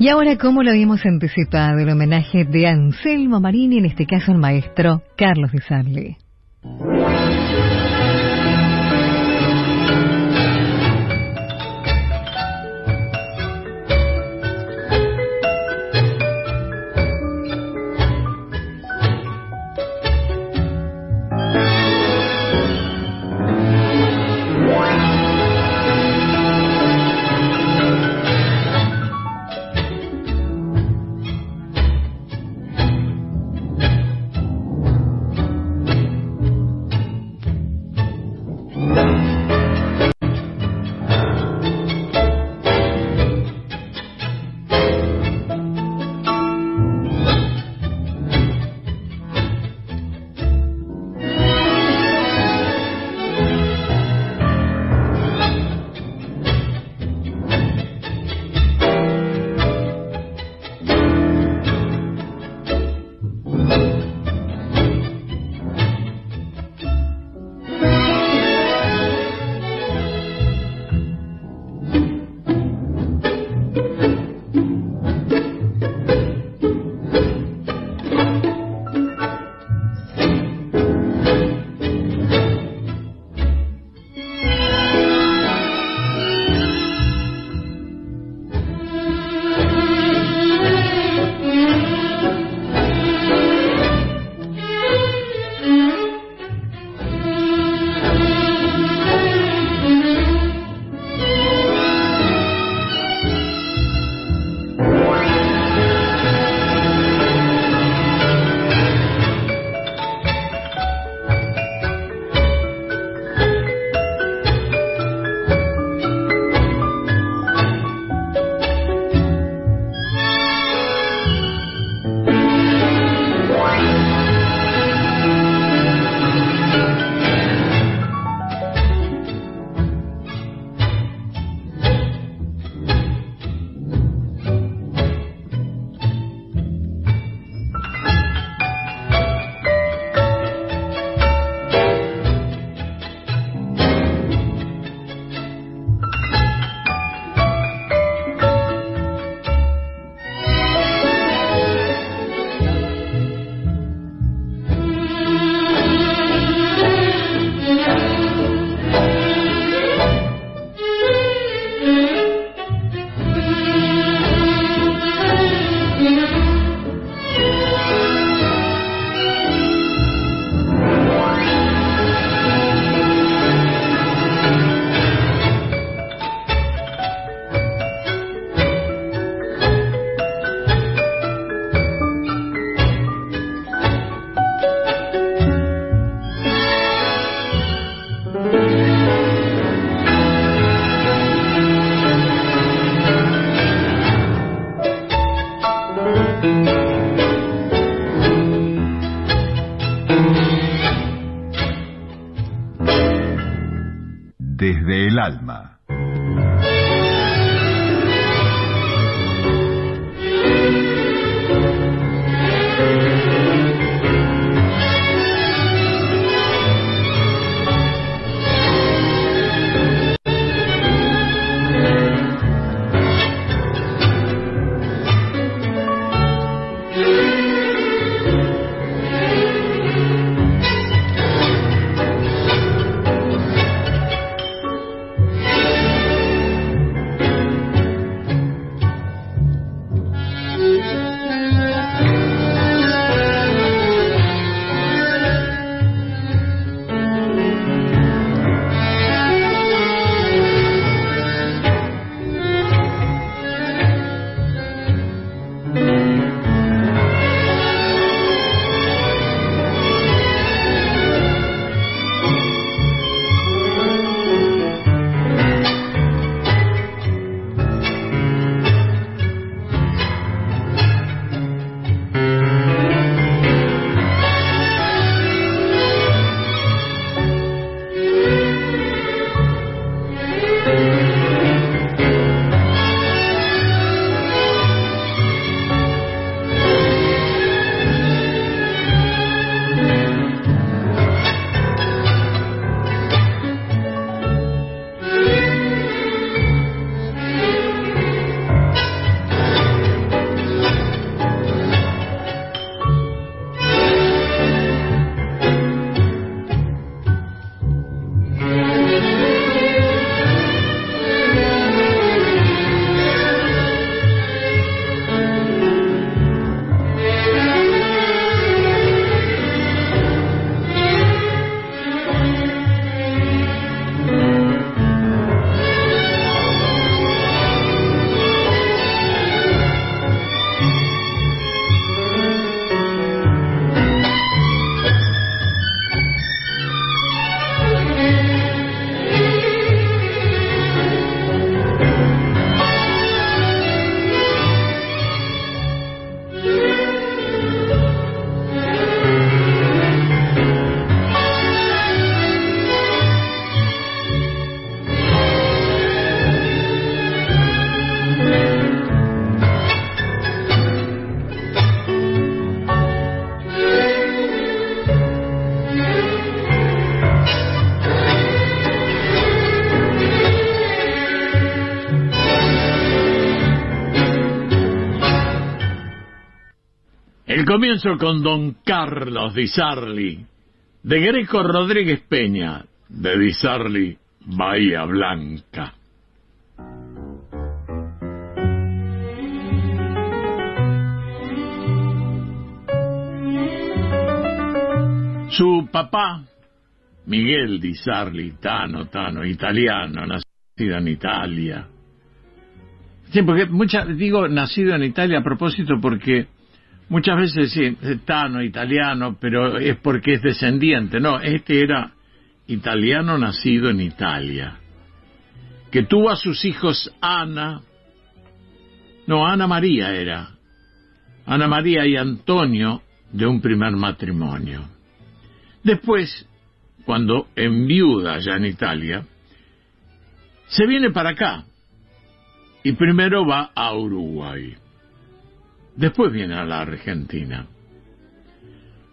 Y ahora, como lo habíamos anticipado, el homenaje de Anselmo Marini, en este caso al maestro Carlos Di Sarli. alma. Comienzo con don Carlos Di Sarli, de Greco Rodríguez Peña, de Di Sarli, Bahía Blanca. Su papá, Miguel Di Sarli, Tano, Tano, italiano, nacido en Italia. Sí, porque mucha, digo nacido en Italia a propósito porque muchas veces sí, Tano, italiano, pero es porque es descendiente. No, este era italiano nacido en Italia, que tuvo a sus hijos Ana, no, Ana María era, Ana María y Antonio de un primer matrimonio. Después, cuando enviuda ya en Italia, se viene para acá y primero va a Uruguay. Después viene a la Argentina.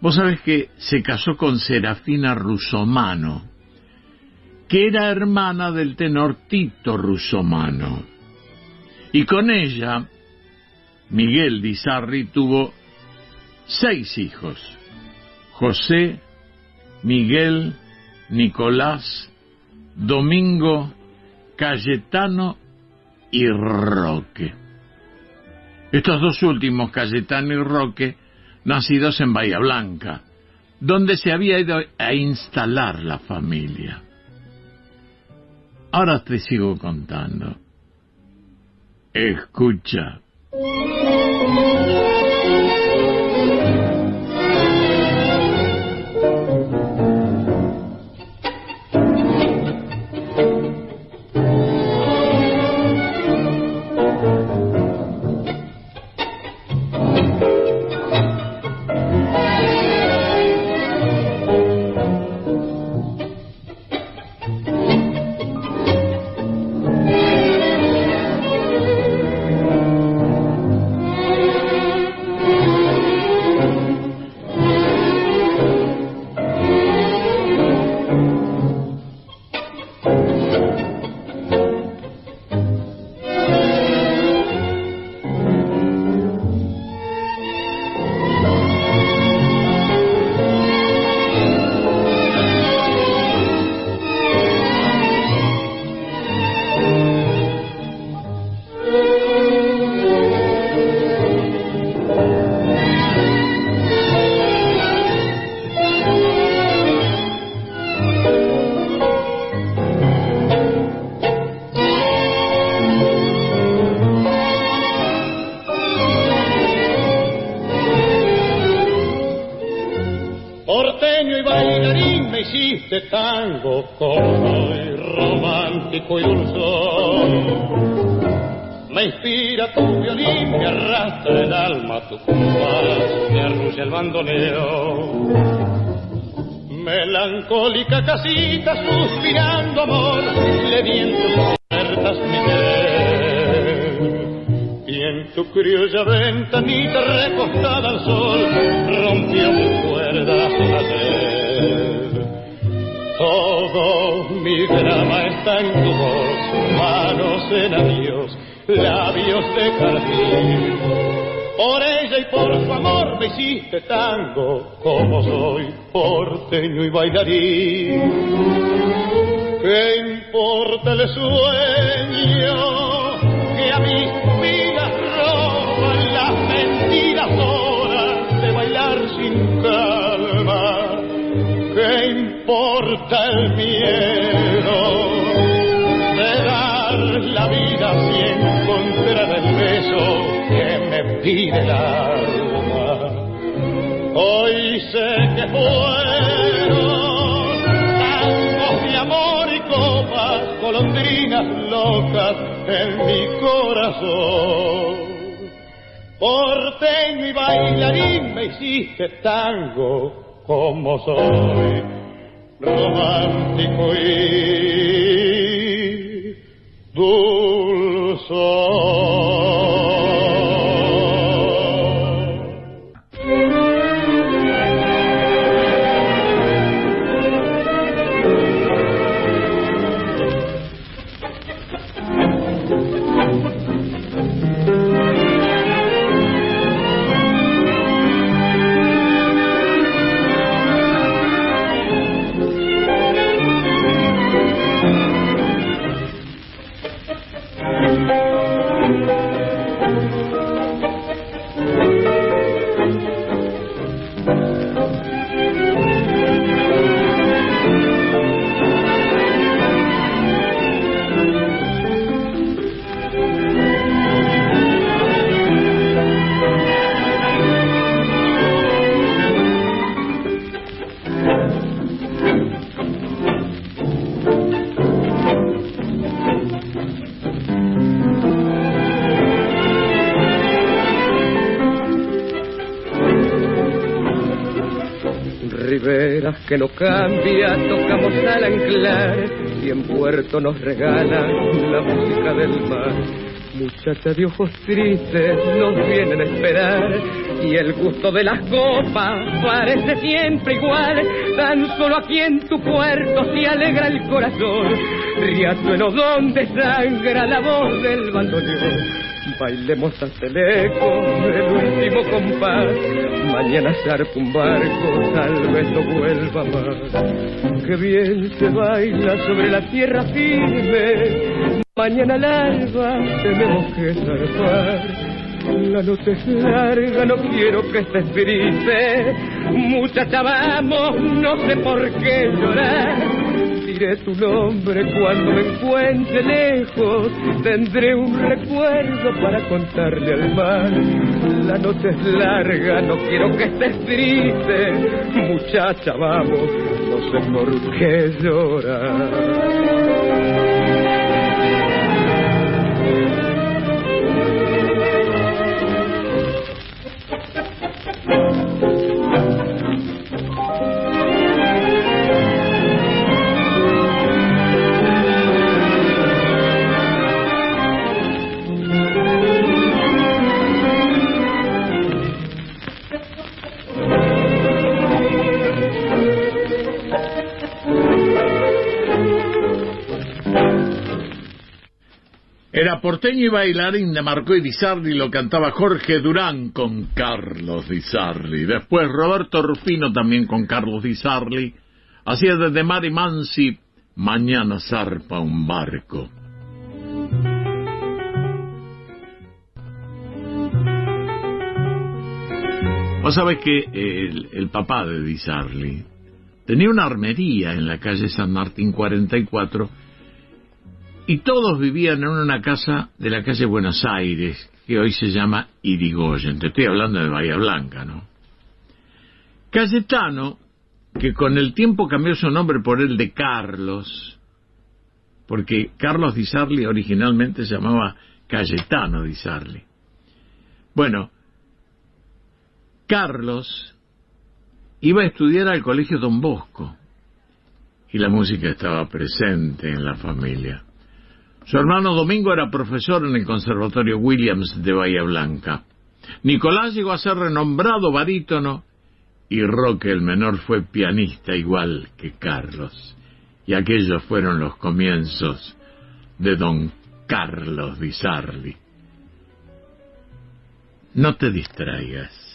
Vos sabés que se casó con Serafina Rusomano, que era hermana del tenor Tito Rusomano. Y con ella, Miguel Di Sarri tuvo seis hijos. José, Miguel, Nicolás, Domingo, Cayetano y Roque. Estos dos últimos, Cayetano y Roque, nacidos en Bahía Blanca, donde se había ido a instalar la familia. Ahora te sigo contando. Escucha. Melancólica casita suspirando amor, le viento sus puertas mi Y en tu criolla ventanita recostada al sol, rompió sus cuerdas ayer. Todo mi drama está en tu voz, manos en adiós, labios de jardín por ella y por su amor me hiciste tango, como soy porteño y bailarín. ¿Qué importa el sueño que a mis vidas roban las mentiras horas de bailar sin calma? ¿Qué importa el miedo pide el. Hoy sé que fueron tangos de amor y copas, golondrinas locas en mi corazón. Porteño y bailarín me hiciste tango como soy, romántico y dulce. Que no cambian, tocamos al anclar y en puerto nos regalan la música del mar. Muchacha de ojos tristes nos vienen a esperar y el gusto de las copas parece siempre igual. Tan solo aquí en tu puerto se alegra el corazón, riachuelo donde sangra la voz del bandoneón. Bailemos hasta el eco del último compás. Mañana zarpa un barco, tal vez no vuelva más. Qué bien se baila sobre la tierra firme. Mañana al alba tenemos que zarpar. La noche es larga, no quiero que estés triste. Muchacha, vamos, no sé por qué llorar diré tu nombre cuando me encuentre lejos. Tendré un recuerdo para contarle al mar. La noche es larga, no quiero que estés triste. Muchacha, vamos, no sé por qué llorar. Era porteño y bailarín de Marco Di lo cantaba Jorge Durán con Carlos Di Sarli. Después Roberto Rufino también con Carlos Di Sarli. Hacía desde Mari Mansi, mañana zarpa un barco. Vos sabés que el, papá de Di Sarli tenía una armería en la calle San Martín 44 y todos vivían en una casa de la calle Buenos Aires, que hoy se llama Irigoyen. Te estoy hablando de Bahía Blanca, ¿no? Cayetano, que con el tiempo cambió su nombre por el de Carlos, porque Carlos Di Sarli originalmente se llamaba Cayetano Di Sarli. Bueno, Carlos iba a estudiar al colegio Don Bosco y la música estaba presente en la familia. Su hermano Domingo era profesor en el Conservatorio Williams de Bahía Blanca. Nicolás llegó a ser renombrado barítono y Roque el menor fue pianista igual que Carlos. Y aquellos fueron los comienzos de don Carlos Di. No te distraigas.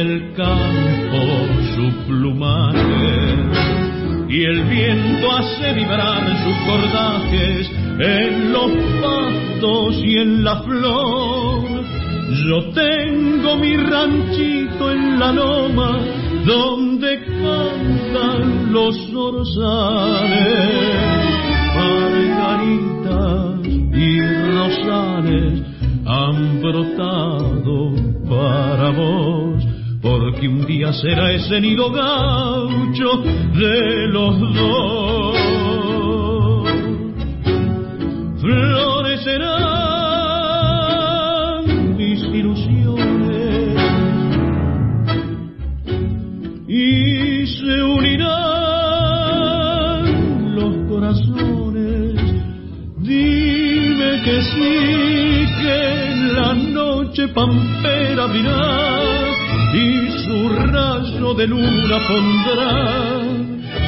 El campo su plumaje y el viento hace vibrar sus cordajes en los pastos y en la flor. Yo tengo mi ranchito en la loma donde cantan los orzales, margaritas y rosales han brotado para vos porque un día será ese nido gaucho de los dos. Florecerán mis ilusiones y se unirán los corazones. Dime que sí, que en la noche pampera dirá de luna pondrá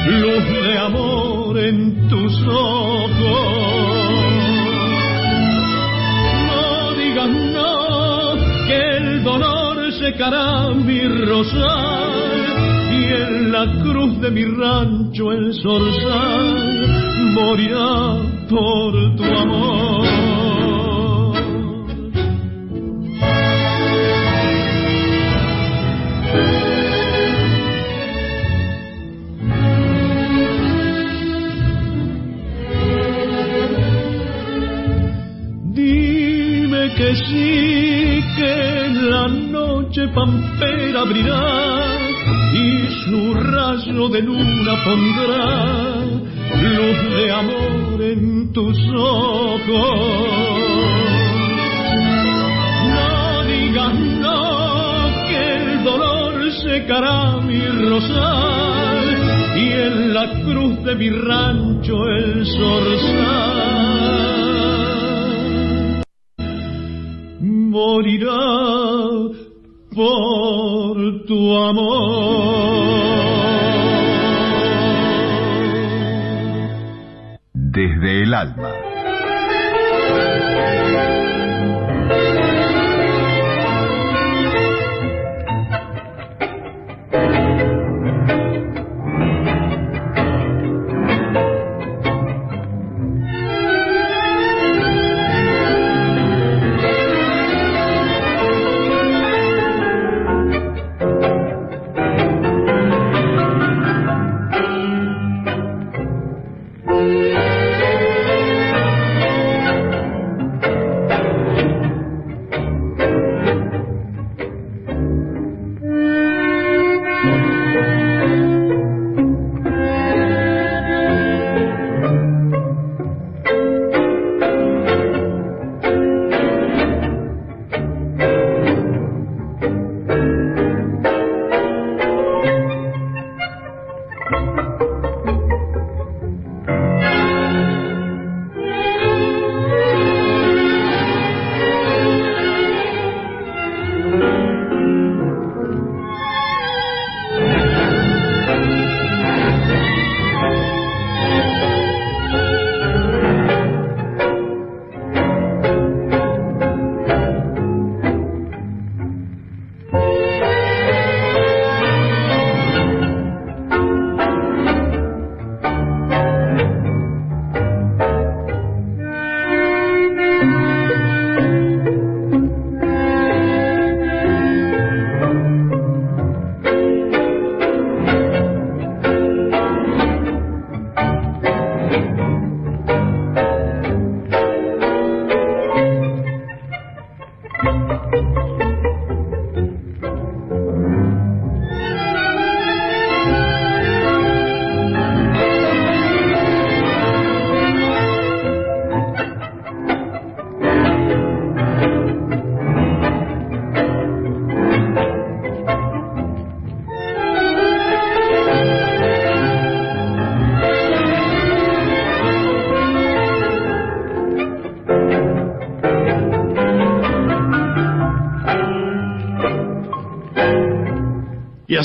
luz de amor en tus ojos. No digas no, que el dolor secará mi rosal y en la cruz de mi rancho el zorzal morirá por tu amor. Pampera abrirá y su rayo de luna pondrá luz de amor en tus ojos. No digas no, que el dolor secará mi rosal y en la cruz de mi rancho el zorzal. morirá por tu amor. Desde el alma.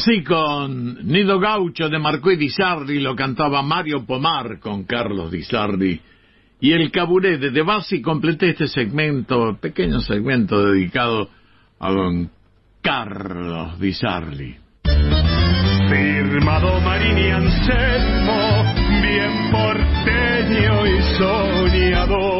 Así con Nido Gaucho de Marco Di Sardi lo cantaba Mario Pomar con Carlos Di Sardi. Y el caburé de Bassi completé este segmento, pequeño segmento dedicado a don Carlos Di Sarli. Firmado Marini Anselmo, bien porteño y soñador